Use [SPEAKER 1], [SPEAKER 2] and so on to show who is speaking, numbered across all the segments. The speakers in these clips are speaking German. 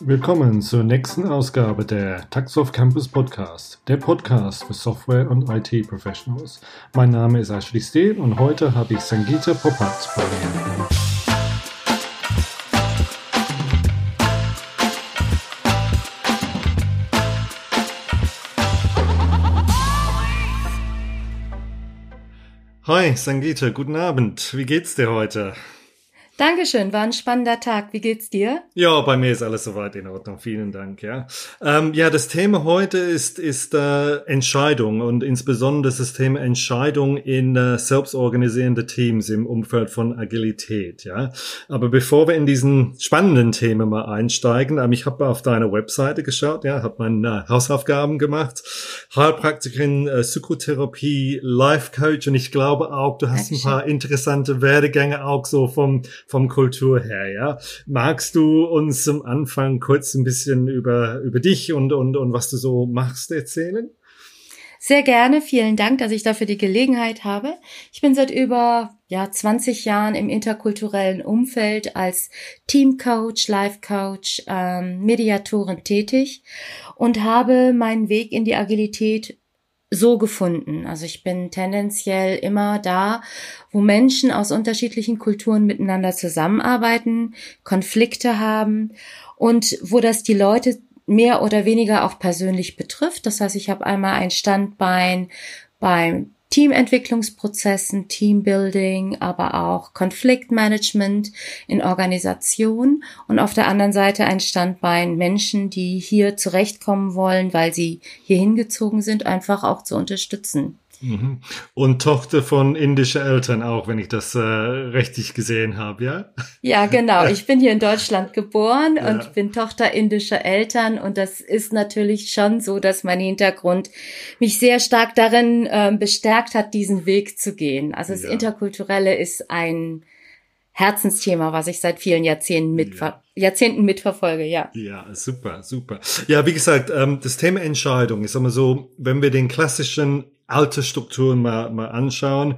[SPEAKER 1] Willkommen zur nächsten Ausgabe der Taxoff Campus Podcast, der Podcast für Software- und IT-Professionals. Mein Name ist Ashley Steele und heute habe ich Sangeeta Popat bei mir. Hi, Sangeeta, guten Abend. Wie geht's dir heute?
[SPEAKER 2] Dankeschön, war ein spannender Tag. Wie geht's dir?
[SPEAKER 1] Ja, bei mir ist alles soweit in Ordnung. Vielen Dank. Ja, ähm, ja, das Thema heute ist ist äh, Entscheidung und insbesondere das Thema Entscheidung in äh, selbstorganisierende Teams im Umfeld von Agilität. Ja, aber bevor wir in diesen spannenden Themen mal einsteigen, ähm, ich habe auf deine Webseite geschaut. Ja, habe meine äh, Hausaufgaben gemacht. Heilpraktikerin, äh, Psychotherapie, Life Coach und ich glaube auch, du hast Dankeschön. ein paar interessante Werdegänge auch so vom vom Kultur her, ja. Magst du uns zum Anfang kurz ein bisschen über, über dich und, und, und was du so machst erzählen?
[SPEAKER 2] Sehr gerne. Vielen Dank, dass ich dafür die Gelegenheit habe. Ich bin seit über ja, 20 Jahren im interkulturellen Umfeld als Teamcoach, Life-Coach, ähm, Mediatorin tätig und habe meinen Weg in die Agilität so gefunden. Also ich bin tendenziell immer da, wo Menschen aus unterschiedlichen Kulturen miteinander zusammenarbeiten, Konflikte haben und wo das die Leute mehr oder weniger auch persönlich betrifft. Das heißt, ich habe einmal ein Standbein beim Teamentwicklungsprozessen, Teambuilding, aber auch Konfliktmanagement in Organisation und auf der anderen Seite ein Standbein Menschen, die hier zurechtkommen wollen, weil sie hier hingezogen sind, einfach auch zu unterstützen.
[SPEAKER 1] Mhm. Und Tochter von indischen Eltern auch, wenn ich das äh, richtig gesehen habe, ja?
[SPEAKER 2] Ja, genau. Ich bin hier in Deutschland geboren ja. und bin Tochter indischer Eltern und das ist natürlich schon so, dass mein Hintergrund mich sehr stark darin äh, bestärkt hat, diesen Weg zu gehen. Also das ja. Interkulturelle ist ein Herzensthema, was ich seit vielen Jahrzehnten, mitver ja. Jahrzehnten mitverfolge, ja.
[SPEAKER 1] Ja, super, super. Ja, wie gesagt, ähm, das Thema Entscheidung ist immer so, wenn wir den klassischen alte Strukturen mal, mal anschauen.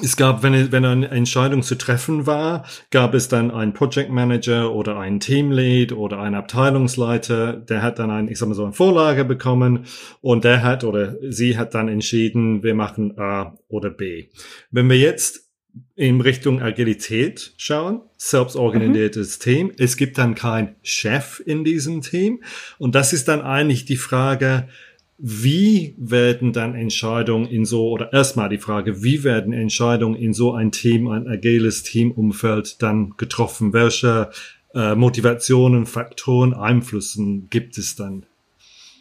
[SPEAKER 1] Es gab, wenn, wenn eine Entscheidung zu treffen war, gab es dann einen Project Manager oder einen Teamlead oder einen Abteilungsleiter, der hat dann ein, ich sag mal so eine Vorlage bekommen und der hat oder sie hat dann entschieden, wir machen A oder B. Wenn wir jetzt in Richtung Agilität schauen, selbstorganisiertes mhm. Team, es gibt dann kein Chef in diesem Team und das ist dann eigentlich die Frage, wie werden dann Entscheidungen in so, oder erstmal die Frage, wie werden Entscheidungen in so ein Team, ein agiles Teamumfeld dann getroffen? Welche äh, Motivationen, Faktoren, Einflüssen gibt es dann?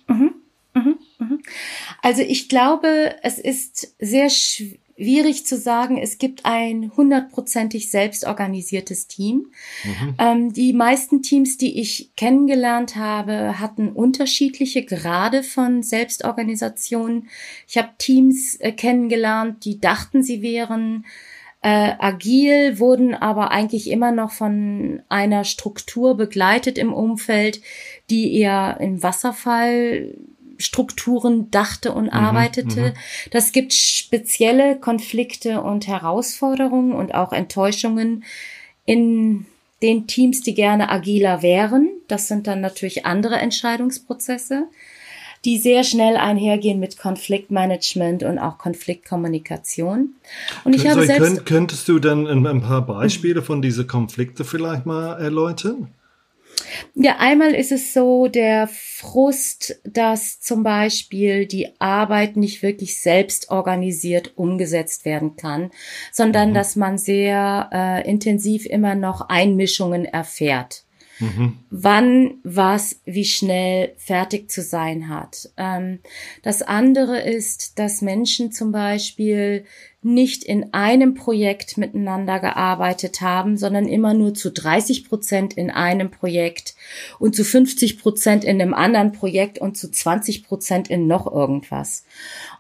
[SPEAKER 2] Mhm, mhm, mhm. Also ich glaube, es ist sehr schwierig schwierig zu sagen, es gibt ein hundertprozentig selbstorganisiertes Team. Mhm. Ähm, die meisten Teams, die ich kennengelernt habe, hatten unterschiedliche Grade von Selbstorganisation. Ich habe Teams äh, kennengelernt, die dachten, sie wären äh, agil, wurden aber eigentlich immer noch von einer Struktur begleitet im Umfeld, die eher im Wasserfall Strukturen dachte und mhm, arbeitete. Mhm. Das gibt spezielle Konflikte und Herausforderungen und auch Enttäuschungen in den Teams, die gerne agiler wären. Das sind dann natürlich andere Entscheidungsprozesse, die sehr schnell einhergehen mit Konfliktmanagement und auch Konfliktkommunikation.
[SPEAKER 1] Und ich habe selbst könntest du dann ein paar Beispiele von diese Konflikte vielleicht mal erläutern?
[SPEAKER 2] Ja, einmal ist es so der Frust, dass zum Beispiel die Arbeit nicht wirklich selbst organisiert umgesetzt werden kann, sondern mhm. dass man sehr äh, intensiv immer noch Einmischungen erfährt. Mhm. Wann was wie schnell fertig zu sein hat. Ähm, das andere ist, dass Menschen zum Beispiel nicht in einem Projekt miteinander gearbeitet haben, sondern immer nur zu 30 Prozent in einem Projekt und zu 50 Prozent in einem anderen Projekt und zu 20 Prozent in noch irgendwas.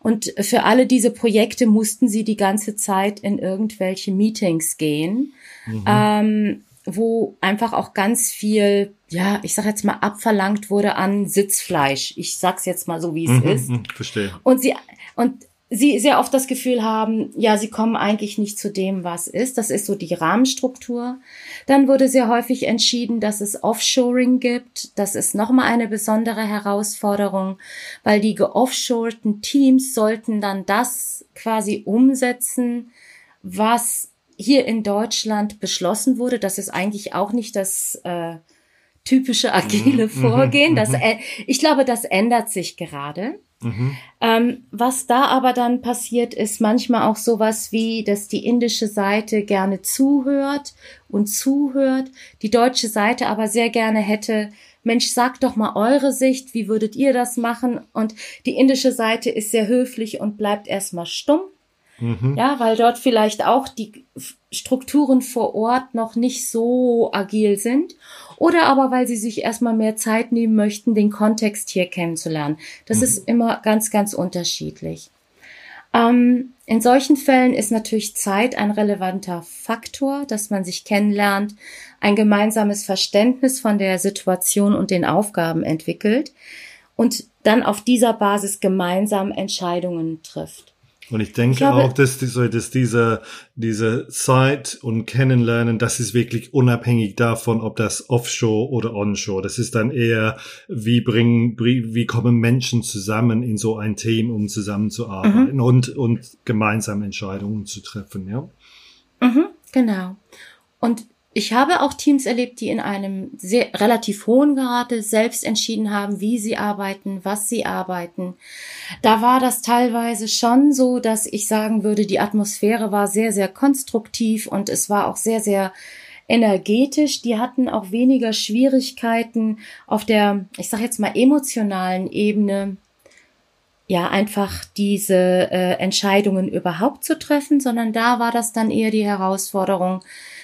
[SPEAKER 2] Und für alle diese Projekte mussten sie die ganze Zeit in irgendwelche Meetings gehen. Mhm. Ähm, wo einfach auch ganz viel, ja, ich sag jetzt mal, abverlangt wurde an Sitzfleisch. Ich sag's jetzt mal so, wie es mhm, ist.
[SPEAKER 1] Verstehe.
[SPEAKER 2] Und sie, und sie sehr oft das Gefühl haben, ja, sie kommen eigentlich nicht zu dem, was ist. Das ist so die Rahmenstruktur. Dann wurde sehr häufig entschieden, dass es Offshoring gibt. Das ist nochmal eine besondere Herausforderung, weil die geoffshorten Teams sollten dann das quasi umsetzen, was hier in Deutschland beschlossen wurde. Das ist eigentlich auch nicht das äh, typische agile mhm. Vorgehen. Das, äh, ich glaube, das ändert sich gerade. Mhm. Ähm, was da aber dann passiert, ist manchmal auch sowas wie, dass die indische Seite gerne zuhört und zuhört, die deutsche Seite aber sehr gerne hätte, Mensch, sagt doch mal eure Sicht, wie würdet ihr das machen? Und die indische Seite ist sehr höflich und bleibt erstmal stumm. Mhm. Ja, weil dort vielleicht auch die Strukturen vor Ort noch nicht so agil sind oder aber weil sie sich erstmal mehr Zeit nehmen möchten, den Kontext hier kennenzulernen. Das mhm. ist immer ganz, ganz unterschiedlich. Ähm, in solchen Fällen ist natürlich Zeit ein relevanter Faktor, dass man sich kennenlernt, ein gemeinsames Verständnis von der Situation und den Aufgaben entwickelt und dann auf dieser Basis gemeinsam Entscheidungen trifft.
[SPEAKER 1] Und ich denke ich glaube, auch, dass, diese, dass diese, diese Zeit und Kennenlernen, das ist wirklich unabhängig davon, ob das Offshore oder Onshore. Das ist dann eher, wie bringen, wie kommen Menschen zusammen in so ein Team, um zusammenzuarbeiten mhm. und, und gemeinsam Entscheidungen zu treffen, ja.
[SPEAKER 2] Mhm, genau. Und ich habe auch Teams erlebt, die in einem sehr relativ hohen Grade selbst entschieden haben, wie sie arbeiten, was sie arbeiten. Da war das teilweise schon so, dass ich sagen würde, die Atmosphäre war sehr, sehr konstruktiv und es war auch sehr, sehr energetisch. Die hatten auch weniger Schwierigkeiten auf der, ich sage jetzt mal, emotionalen Ebene, ja, einfach diese äh, Entscheidungen überhaupt zu treffen, sondern da war das dann eher die Herausforderung,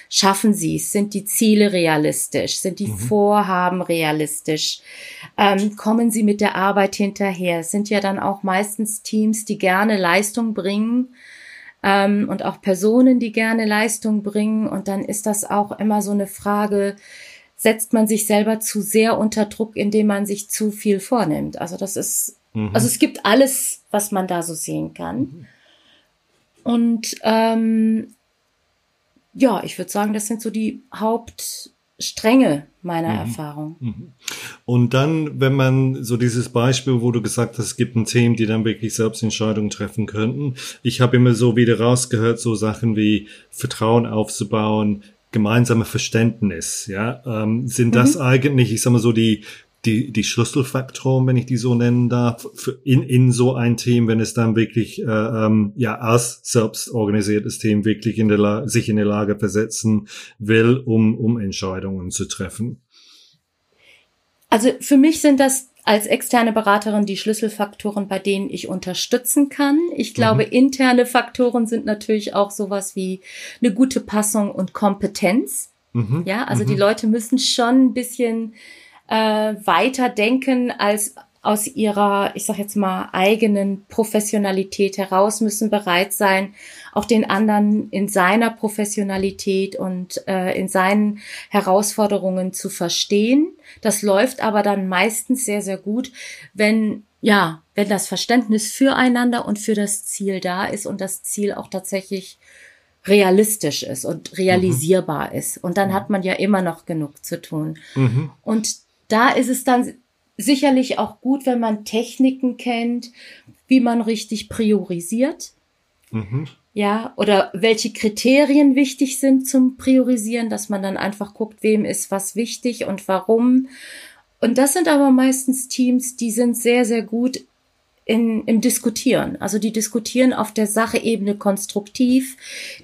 [SPEAKER 2] Schaffen sie es? Sind die Ziele realistisch? Sind die mhm. Vorhaben realistisch? Ähm, kommen sie mit der Arbeit hinterher? Es sind ja dann auch meistens Teams, die gerne Leistung bringen ähm, und auch Personen, die gerne Leistung bringen. Und dann ist das auch immer so eine Frage, setzt man sich selber zu sehr unter Druck, indem man sich zu viel vornimmt. Also das ist, mhm. also es gibt alles, was man da so sehen kann. Mhm. Und ähm, ja, ich würde sagen, das sind so die Hauptstränge meiner mhm. Erfahrung. Mhm.
[SPEAKER 1] Und dann, wenn man so dieses Beispiel, wo du gesagt hast, es gibt ein Team, die dann wirklich selbst Entscheidungen treffen könnten. Ich habe immer so wieder rausgehört, so Sachen wie Vertrauen aufzubauen, gemeinsame Verständnis, ja, ähm, sind das mhm. eigentlich, ich sag mal so, die die, die Schlüsselfaktoren, wenn ich die so nennen darf, für in, in so ein Team, wenn es dann wirklich äh, ähm, ja als selbst organisiertes Team wirklich in der La sich in der Lage versetzen will, um, um Entscheidungen zu treffen?
[SPEAKER 2] Also für mich sind das als externe Beraterin die Schlüsselfaktoren, bei denen ich unterstützen kann. Ich glaube, mhm. interne Faktoren sind natürlich auch sowas wie eine gute Passung und Kompetenz. Mhm. Ja, also mhm. die Leute müssen schon ein bisschen äh, weiter denken als aus ihrer, ich sag jetzt mal, eigenen Professionalität heraus, müssen bereit sein, auch den anderen in seiner Professionalität und äh, in seinen Herausforderungen zu verstehen. Das läuft aber dann meistens sehr, sehr gut, wenn, ja, wenn das Verständnis füreinander und für das Ziel da ist und das Ziel auch tatsächlich realistisch ist und realisierbar mhm. ist. Und dann hat man ja immer noch genug zu tun. Mhm. Und da ist es dann sicherlich auch gut, wenn man Techniken kennt, wie man richtig priorisiert. Mhm. Ja, oder welche Kriterien wichtig sind zum Priorisieren, dass man dann einfach guckt, wem ist was wichtig und warum. Und das sind aber meistens Teams, die sind sehr, sehr gut in, im Diskutieren. Also die diskutieren auf der Sacheebene konstruktiv,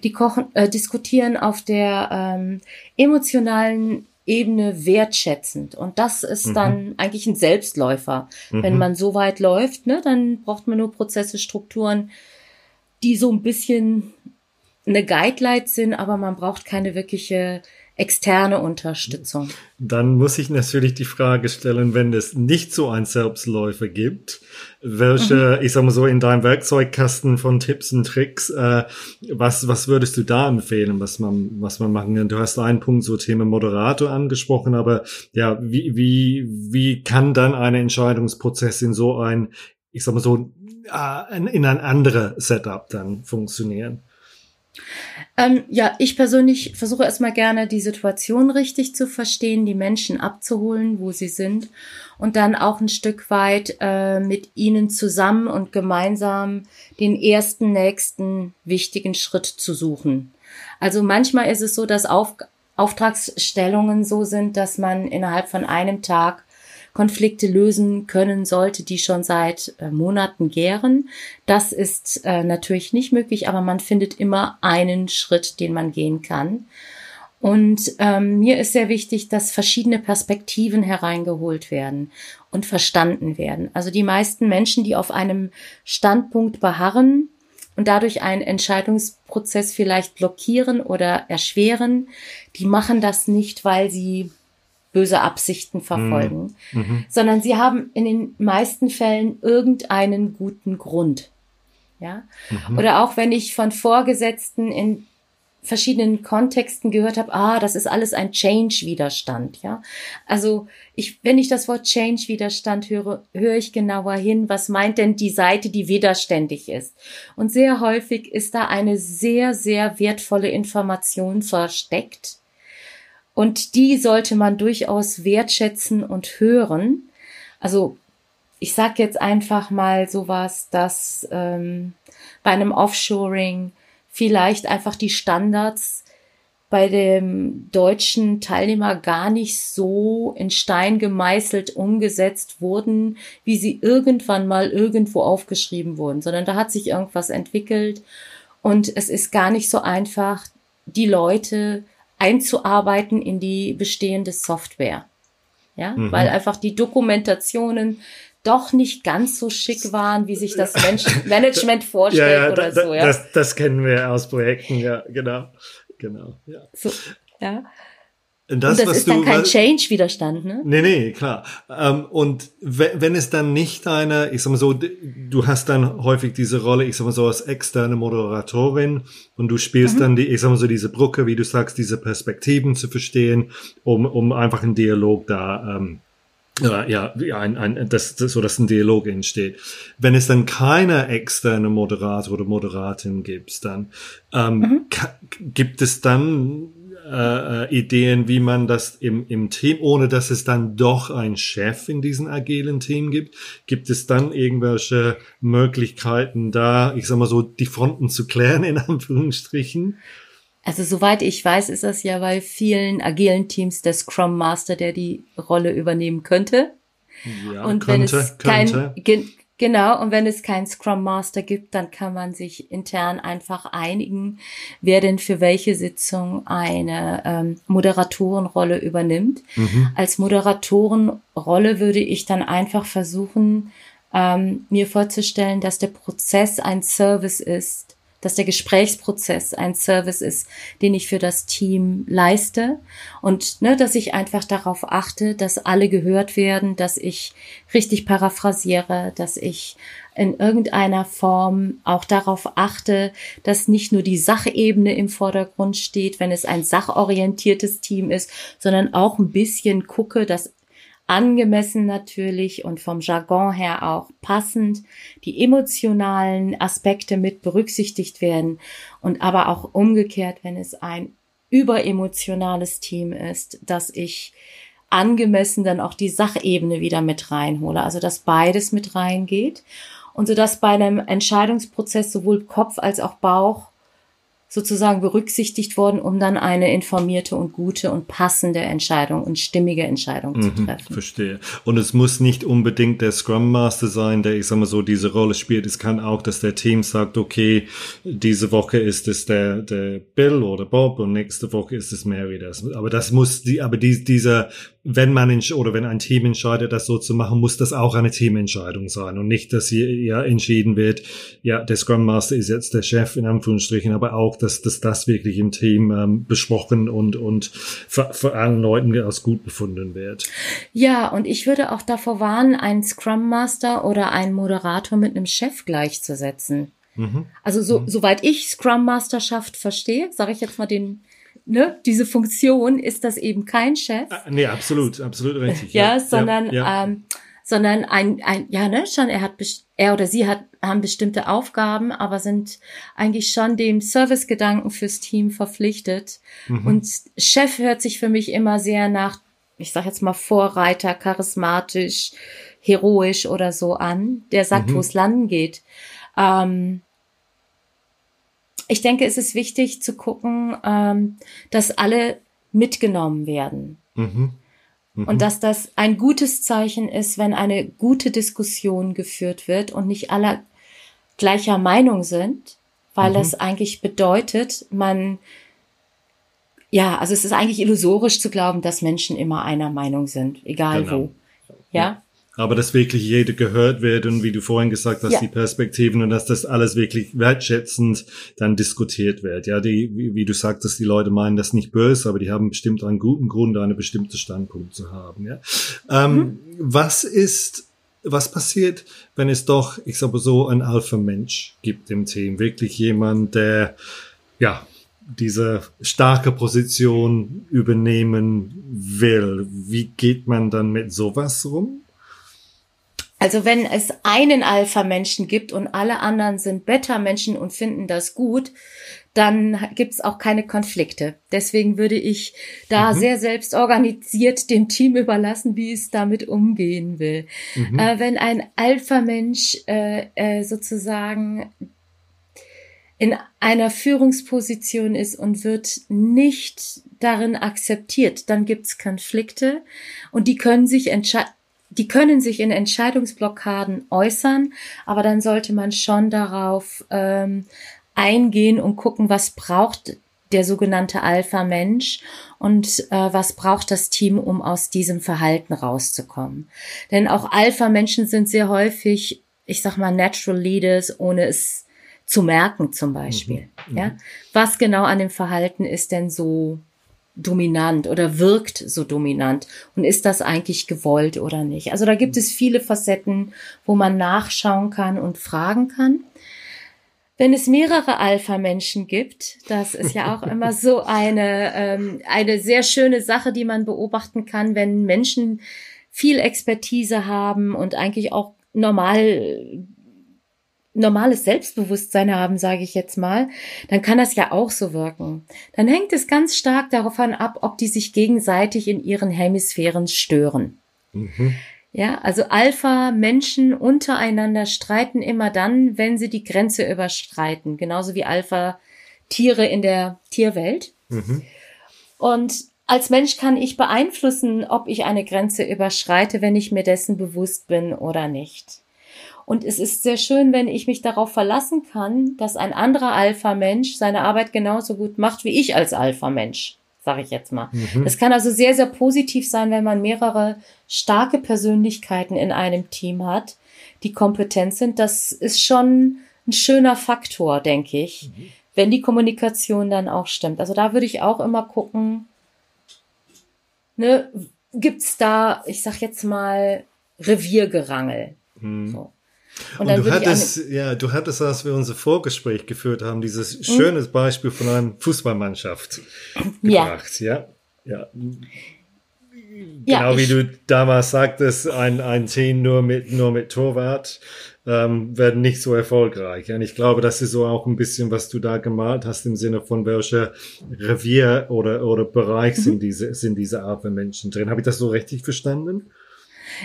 [SPEAKER 2] die kochen, äh, diskutieren auf der ähm, emotionalen Ebene wertschätzend. Und das ist mhm. dann eigentlich ein Selbstläufer. Mhm. Wenn man so weit läuft, ne, dann braucht man nur Prozesse, Strukturen, die so ein bisschen eine Guideline sind, aber man braucht keine wirkliche externe Unterstützung.
[SPEAKER 1] Dann muss ich natürlich die Frage stellen, wenn es nicht so ein Selbstläufer gibt, welche, mhm. ich sag mal so, in deinem Werkzeugkasten von Tipps und Tricks, äh, was, was würdest du da empfehlen, was man, was man machen kann? Du hast einen Punkt, so Thema Moderator angesprochen, aber ja, wie, wie, wie kann dann ein Entscheidungsprozess in so ein, ich sag mal so, äh, in, in ein anderes Setup dann funktionieren?
[SPEAKER 2] Ähm, ja, ich persönlich versuche erstmal gerne die Situation richtig zu verstehen, die Menschen abzuholen, wo sie sind und dann auch ein Stück weit äh, mit ihnen zusammen und gemeinsam den ersten, nächsten wichtigen Schritt zu suchen. Also manchmal ist es so, dass Auf Auftragsstellungen so sind, dass man innerhalb von einem Tag Konflikte lösen können sollte, die schon seit äh, Monaten gären. Das ist äh, natürlich nicht möglich, aber man findet immer einen Schritt, den man gehen kann. Und ähm, mir ist sehr wichtig, dass verschiedene Perspektiven hereingeholt werden und verstanden werden. Also die meisten Menschen, die auf einem Standpunkt beharren und dadurch einen Entscheidungsprozess vielleicht blockieren oder erschweren, die machen das nicht, weil sie böse Absichten verfolgen, mhm. mhm. sondern sie haben in den meisten Fällen irgendeinen guten Grund. Ja? Mhm. Oder auch wenn ich von Vorgesetzten in verschiedenen Kontexten gehört habe, ah, das ist alles ein Change-Widerstand, ja. Also ich, wenn ich das Wort Change-Widerstand höre, höre ich genauer hin, was meint denn die Seite, die widerständig ist. Und sehr häufig ist da eine sehr, sehr wertvolle Information versteckt, und die sollte man durchaus wertschätzen und hören. Also ich sag jetzt einfach mal sowas, dass ähm, bei einem Offshoring vielleicht einfach die Standards bei dem deutschen Teilnehmer gar nicht so in Stein gemeißelt umgesetzt wurden, wie sie irgendwann mal irgendwo aufgeschrieben wurden, sondern da hat sich irgendwas entwickelt und es ist gar nicht so einfach, die Leute einzuarbeiten in die bestehende Software. Ja, mhm. weil einfach die Dokumentationen doch nicht ganz so schick waren, wie sich das Management vorstellt ja, ja, oder
[SPEAKER 1] da,
[SPEAKER 2] so. Ja,
[SPEAKER 1] das, das kennen wir aus Projekten, ja, genau, genau, ja.
[SPEAKER 2] So, ja. Das, und das ist dann kein Change-Widerstand, ne?
[SPEAKER 1] Nee, nee, klar. Ähm, und wenn es dann nicht eine, ich sag mal so, du hast dann häufig diese Rolle, ich sag mal so, als externe Moderatorin und du spielst mhm. dann die, ich sag mal so, diese Brücke, wie du sagst, diese Perspektiven zu verstehen, um, um einfach einen Dialog da, ähm, ja, ja, ein, ein, das, das, so dass ein Dialog entsteht. Wenn es dann keine externe Moderator oder Moderatin gibt, dann ähm, mhm. gibt es dann äh, äh, Ideen, wie man das im, im Team, ohne dass es dann doch ein Chef in diesem agilen Team gibt, gibt es dann irgendwelche Möglichkeiten da, ich sag mal so, die Fronten zu klären, in Anführungsstrichen?
[SPEAKER 2] Also soweit ich weiß, ist das ja bei vielen agilen Teams der Scrum Master, der die Rolle übernehmen könnte. Ja, und könnte, wenn es kein, könnte. Genau, und wenn es keinen Scrum Master gibt, dann kann man sich intern einfach einigen, wer denn für welche Sitzung eine ähm, Moderatorenrolle übernimmt. Mhm. Als Moderatorenrolle würde ich dann einfach versuchen, ähm, mir vorzustellen, dass der Prozess ein Service ist, dass der Gesprächsprozess ein Service ist, den ich für das Team leiste und ne, dass ich einfach darauf achte, dass alle gehört werden, dass ich richtig paraphrasiere, dass ich in irgendeiner Form auch darauf achte, dass nicht nur die Sachebene im Vordergrund steht, wenn es ein sachorientiertes Team ist, sondern auch ein bisschen gucke, dass angemessen natürlich und vom Jargon her auch passend. Die emotionalen Aspekte mit berücksichtigt werden und aber auch umgekehrt, wenn es ein überemotionales Team ist, dass ich angemessen dann auch die Sachebene wieder mit reinhole, also dass beides mit reingeht. Und so dass bei einem Entscheidungsprozess sowohl Kopf als auch Bauch sozusagen berücksichtigt worden, um dann eine informierte und gute und passende Entscheidung und stimmige Entscheidung mhm, zu treffen.
[SPEAKER 1] Verstehe. Und es muss nicht unbedingt der Scrum Master sein, der, ich sag mal so, diese Rolle spielt. Es kann auch, dass der Team sagt, okay, diese Woche ist es der, der Bill oder Bob und nächste Woche ist es Mary. Das. Aber das muss die, aber die, dieser wenn man oder wenn ein Team entscheidet, das so zu machen, muss das auch eine Teamentscheidung sein und nicht, dass hier ja entschieden wird, ja, der Scrum Master ist jetzt der Chef in Anführungsstrichen, aber auch, dass, dass das wirklich im Team ähm, besprochen und, und für allen Leuten als gut befunden wird.
[SPEAKER 2] Ja, und ich würde auch davor warnen, einen Scrum Master oder einen Moderator mit einem Chef gleichzusetzen. Mhm. Also so, mhm. soweit ich Scrum Masterschaft verstehe, sage ich jetzt mal den ne, diese Funktion ist das eben kein Chef.
[SPEAKER 1] Ah, nee, absolut, absolut richtig.
[SPEAKER 2] ja, ja, sondern ja. Ähm, sondern ein, ein ja, ne, schon, er hat, er oder sie hat, haben bestimmte Aufgaben, aber sind eigentlich schon dem Servicegedanken fürs Team verpflichtet. Mhm. Und Chef hört sich für mich immer sehr nach, ich sag jetzt mal Vorreiter, charismatisch, heroisch oder so an, der sagt, mhm. wo es landen geht. Ähm, ich denke, es ist wichtig zu gucken, ähm, dass alle mitgenommen werden. Mhm. Mhm. Und dass das ein gutes Zeichen ist, wenn eine gute Diskussion geführt wird und nicht alle gleicher Meinung sind, weil mhm. das eigentlich bedeutet, man, ja, also es ist eigentlich illusorisch zu glauben, dass Menschen immer einer Meinung sind, egal genau. wo. Ja?
[SPEAKER 1] Aber dass wirklich jeder gehört wird und wie du vorhin gesagt hast, ja. die Perspektiven und dass das alles wirklich wertschätzend dann diskutiert wird. Ja, die, wie, wie, du sagtest, die Leute meinen das nicht böse, aber die haben bestimmt einen guten Grund, einen bestimmten Standpunkt zu haben. Ja. Ähm, mhm. Was ist, was passiert, wenn es doch, ich sage so, ein Alpha-Mensch gibt im Team? Wirklich jemand, der, ja, diese starke Position übernehmen will. Wie geht man dann mit sowas rum?
[SPEAKER 2] Also wenn es einen Alpha-Menschen gibt und alle anderen sind Beta-Menschen und finden das gut, dann gibt es auch keine Konflikte. Deswegen würde ich da mhm. sehr selbst organisiert dem Team überlassen, wie es damit umgehen will. Mhm. Äh, wenn ein Alpha-Mensch äh, äh, sozusagen in einer Führungsposition ist und wird nicht darin akzeptiert, dann gibt es Konflikte und die können sich entscheiden die können sich in Entscheidungsblockaden äußern, aber dann sollte man schon darauf ähm, eingehen und gucken, was braucht der sogenannte Alpha-Mensch und äh, was braucht das Team, um aus diesem Verhalten rauszukommen. Denn auch Alpha-Menschen sind sehr häufig, ich sag mal, Natural Leaders, ohne es zu merken zum Beispiel. Mhm. Ja, was genau an dem Verhalten ist denn so dominant oder wirkt so dominant und ist das eigentlich gewollt oder nicht. Also da gibt es viele Facetten, wo man nachschauen kann und fragen kann. Wenn es mehrere Alpha-Menschen gibt, das ist ja auch immer so eine, ähm, eine sehr schöne Sache, die man beobachten kann, wenn Menschen viel Expertise haben und eigentlich auch normal normales Selbstbewusstsein haben, sage ich jetzt mal, dann kann das ja auch so wirken. Dann hängt es ganz stark davon ab, ob die sich gegenseitig in ihren Hemisphären stören. Mhm. Ja, also Alpha-Menschen untereinander streiten immer dann, wenn sie die Grenze überschreiten, genauso wie Alpha-Tiere in der Tierwelt. Mhm. Und als Mensch kann ich beeinflussen, ob ich eine Grenze überschreite, wenn ich mir dessen bewusst bin oder nicht. Und es ist sehr schön, wenn ich mich darauf verlassen kann, dass ein anderer Alpha-Mensch seine Arbeit genauso gut macht wie ich als Alpha-Mensch, sage ich jetzt mal. Mhm. Kann also sehr, sehr positiv sein, wenn man mehrere starke Persönlichkeiten in einem Team hat, die kompetent sind. Das ist schon ein schöner Faktor, denke ich, mhm. wenn die Kommunikation dann auch stimmt. Also da würde ich auch immer gucken, ne, gibt's da, ich sag jetzt mal, Reviergerangel. Mhm. So.
[SPEAKER 1] Und, und du hattest, ja, du hattest, als wir unser Vorgespräch geführt haben, dieses mhm. schönes Beispiel von einer Fußballmannschaft gebracht, ja. Ja. ja. Genau wie du damals sagtest, ein, ein Team nur mit, nur mit Torwart ähm, werden nicht so erfolgreich. Und ich glaube, das ist so auch ein bisschen, was du da gemalt hast im Sinne von welcher Revier oder, oder Bereich mhm. sind diese, sind diese Art von Menschen drin. Habe ich das so richtig verstanden?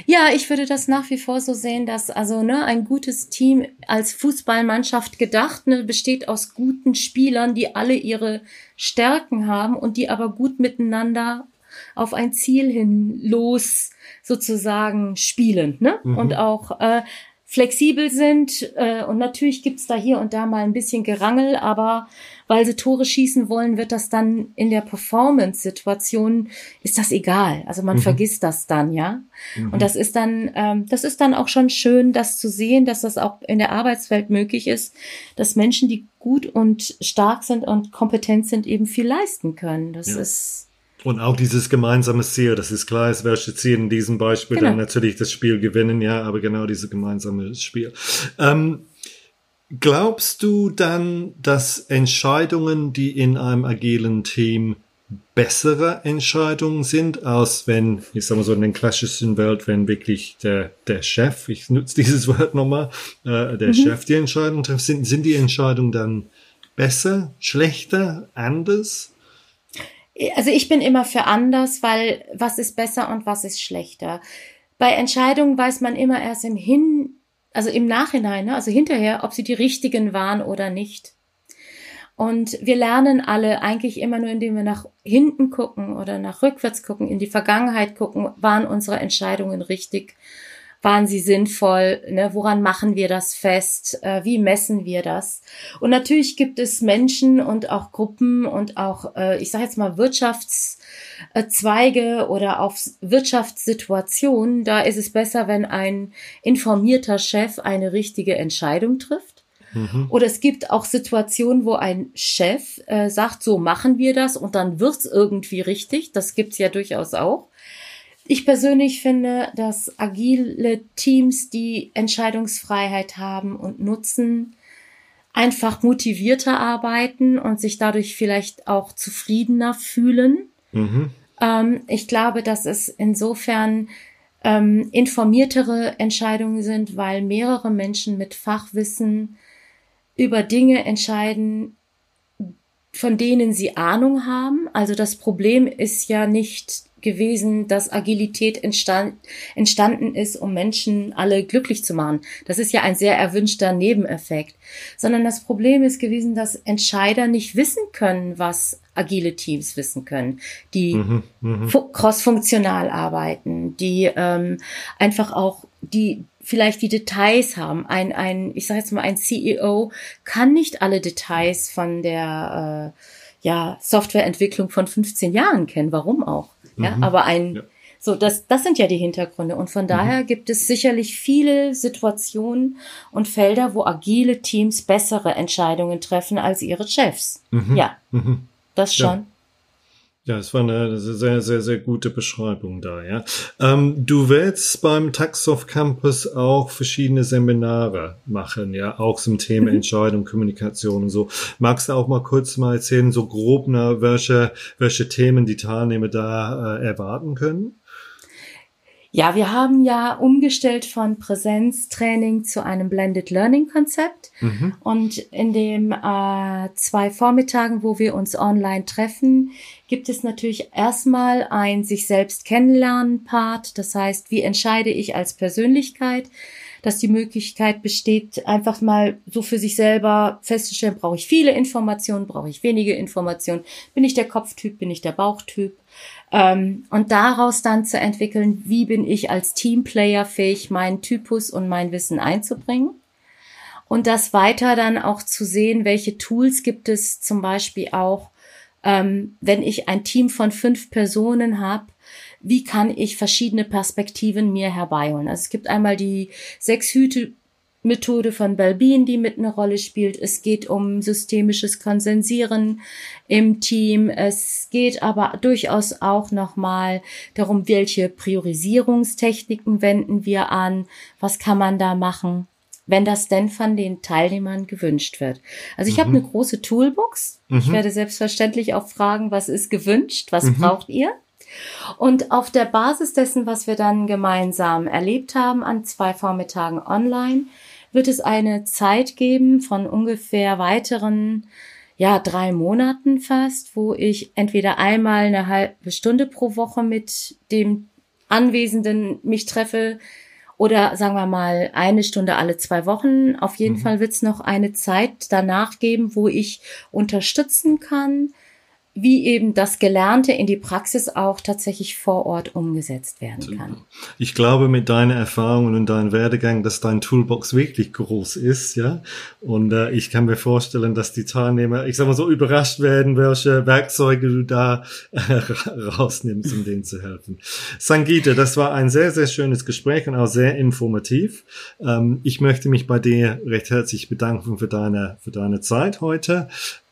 [SPEAKER 2] Ja, ich würde das nach wie vor so sehen, dass also ne, ein gutes Team als Fußballmannschaft gedacht ne, besteht aus guten Spielern, die alle ihre Stärken haben und die aber gut miteinander auf ein Ziel hin los sozusagen spielen ne? Mhm. und auch äh, flexibel sind. Äh, und natürlich gibt's da hier und da mal ein bisschen Gerangel, aber weil sie Tore schießen wollen, wird das dann in der Performance-Situation, ist das egal. Also man mhm. vergisst das dann, ja. Mhm. Und das ist dann, ähm, das ist dann auch schon schön, das zu sehen, dass das auch in der Arbeitswelt möglich ist, dass Menschen, die gut und stark sind und kompetent sind, eben viel leisten können. Das ja. ist
[SPEAKER 1] und auch dieses gemeinsame Ziel, das ist klar, es welche Ziel in diesem Beispiel genau. dann natürlich das Spiel gewinnen, ja, aber genau dieses gemeinsame Spiel. Ähm, glaubst du dann, dass Entscheidungen, die in einem agilen Team bessere Entscheidungen sind, als wenn, ich sag mal so in den klassischen Welt, wenn wirklich der, der Chef, ich nutze dieses Wort nochmal, äh, der mhm. Chef die Entscheidung trifft, sind, sind die Entscheidungen dann besser, schlechter, anders?
[SPEAKER 2] Also ich bin immer für anders, weil was ist besser und was ist schlechter. Bei Entscheidungen weiß man immer erst im Hin, also im Nachhinein, ne? also hinterher, ob sie die richtigen waren oder nicht. Und wir lernen alle eigentlich immer nur, indem wir nach hinten gucken oder nach rückwärts gucken, in die Vergangenheit gucken, waren unsere Entscheidungen richtig, waren sie sinnvoll, ne? woran machen wir das fest, äh, wie messen wir das. Und natürlich gibt es Menschen und auch Gruppen und auch, äh, ich sage jetzt mal, Wirtschaftszweige oder auch Wirtschaftssituationen, da ist es besser, wenn ein informierter Chef eine richtige Entscheidung trifft Mhm. Oder es gibt auch Situationen, wo ein Chef äh, sagt, so machen wir das und dann wird's irgendwie richtig. Das gibt's ja durchaus auch. Ich persönlich finde, dass agile Teams, die Entscheidungsfreiheit haben und nutzen, einfach motivierter arbeiten und sich dadurch vielleicht auch zufriedener fühlen. Mhm. Ähm, ich glaube, dass es insofern ähm, informiertere Entscheidungen sind, weil mehrere Menschen mit Fachwissen über Dinge entscheiden, von denen sie Ahnung haben. Also das Problem ist ja nicht gewesen, dass Agilität entstand, entstanden ist, um Menschen alle glücklich zu machen. Das ist ja ein sehr erwünschter Nebeneffekt. Sondern das Problem ist gewesen, dass Entscheider nicht wissen können, was agile Teams wissen können, die mhm, mhm. crossfunktional arbeiten, die ähm, einfach auch die vielleicht die Details haben. Ein, ein ich sage jetzt mal, ein CEO kann nicht alle Details von der äh, ja, Softwareentwicklung von 15 Jahren kennen. Warum auch? Ja, mhm. aber ein ja. So, das, das sind ja die Hintergründe. Und von mhm. daher gibt es sicherlich viele Situationen und Felder, wo agile Teams bessere Entscheidungen treffen als ihre Chefs. Mhm. Ja, mhm. das schon. Ja.
[SPEAKER 1] Ja, es war eine sehr, sehr, sehr gute Beschreibung da, ja. Ähm, du willst beim Taxoff Campus auch verschiedene Seminare machen, ja, auch zum Thema mhm. Entscheidung, Kommunikation und so. Magst du auch mal kurz mal erzählen, so grob, na, welche, welche Themen die Teilnehmer da äh, erwarten können?
[SPEAKER 2] Ja, wir haben ja umgestellt von Präsenztraining zu einem Blended Learning Konzept. Mhm. Und in dem äh, zwei Vormittagen, wo wir uns online treffen, gibt es natürlich erstmal ein sich selbst kennenlernen Part. Das heißt, wie entscheide ich als Persönlichkeit? dass die Möglichkeit besteht, einfach mal so für sich selber festzustellen, brauche ich viele Informationen, brauche ich wenige Informationen, bin ich der Kopftyp, bin ich der Bauchtyp, ähm, und daraus dann zu entwickeln, wie bin ich als Teamplayer fähig, meinen Typus und mein Wissen einzubringen. Und das weiter dann auch zu sehen, welche Tools gibt es zum Beispiel auch, ähm, wenn ich ein Team von fünf Personen habe, wie kann ich verschiedene Perspektiven mir herbeiholen. Also es gibt einmal die sechs Hüte Methode von Balbin, die mit eine Rolle spielt. Es geht um systemisches Konsensieren im Team. Es geht aber durchaus auch nochmal darum, welche Priorisierungstechniken wenden wir an? Was kann man da machen? wenn das denn von den Teilnehmern gewünscht wird. Also ich mhm. habe eine große Toolbox. Mhm. Ich werde selbstverständlich auch fragen, was ist gewünscht, was mhm. braucht ihr? Und auf der Basis dessen, was wir dann gemeinsam erlebt haben an zwei Vormittagen online, wird es eine Zeit geben von ungefähr weiteren ja, drei Monaten fast, wo ich entweder einmal eine halbe Stunde pro Woche mit dem Anwesenden mich treffe oder sagen wir mal eine Stunde alle zwei Wochen. Auf jeden mhm. Fall wird es noch eine Zeit danach geben, wo ich unterstützen kann, wie eben das Gelernte in die Praxis auch tatsächlich vor Ort umgesetzt werden kann.
[SPEAKER 1] Ich glaube mit deiner Erfahrung und deinem Werdegang, dass dein Toolbox wirklich groß ist, ja. Und äh, ich kann mir vorstellen, dass die Teilnehmer, ich sag mal so, überrascht werden, welche Werkzeuge du da äh, rausnimmst, um denen zu helfen. Sangita, das war ein sehr, sehr schönes Gespräch und auch sehr informativ. Ähm, ich möchte mich bei dir recht herzlich bedanken für deine, für deine Zeit heute.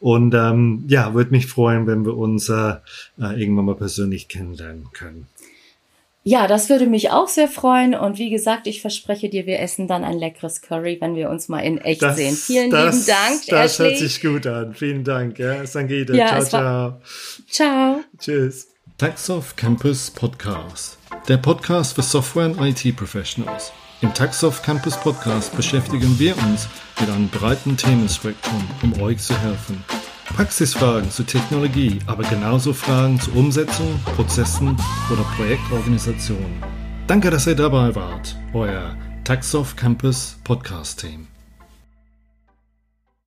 [SPEAKER 1] Und ähm, ja, würde mich freuen, wenn wir uns äh, äh, irgendwann mal persönlich kennenlernen können.
[SPEAKER 2] Ja, das würde mich auch sehr freuen. Und wie gesagt, ich verspreche dir, wir essen dann ein leckeres Curry, wenn wir uns mal in echt das, sehen. Vielen das, lieben Dank.
[SPEAKER 1] Das Ashley. hört sich gut an. Vielen Dank. Ja, Sangita. Ja, ciao, ciao.
[SPEAKER 2] Ciao.
[SPEAKER 1] Tschüss. Taxoff Campus Podcast. Der Podcast für Software- und IT-Professionals. Im Taxoff Campus Podcast beschäftigen wir uns mit einem breiten Themenspektrum, um euch zu helfen. Praxisfragen zu Technologie, aber genauso Fragen zu Umsetzung, Prozessen oder Projektorganisation. Danke, dass ihr dabei wart. Euer Taxoff Campus Podcast Team.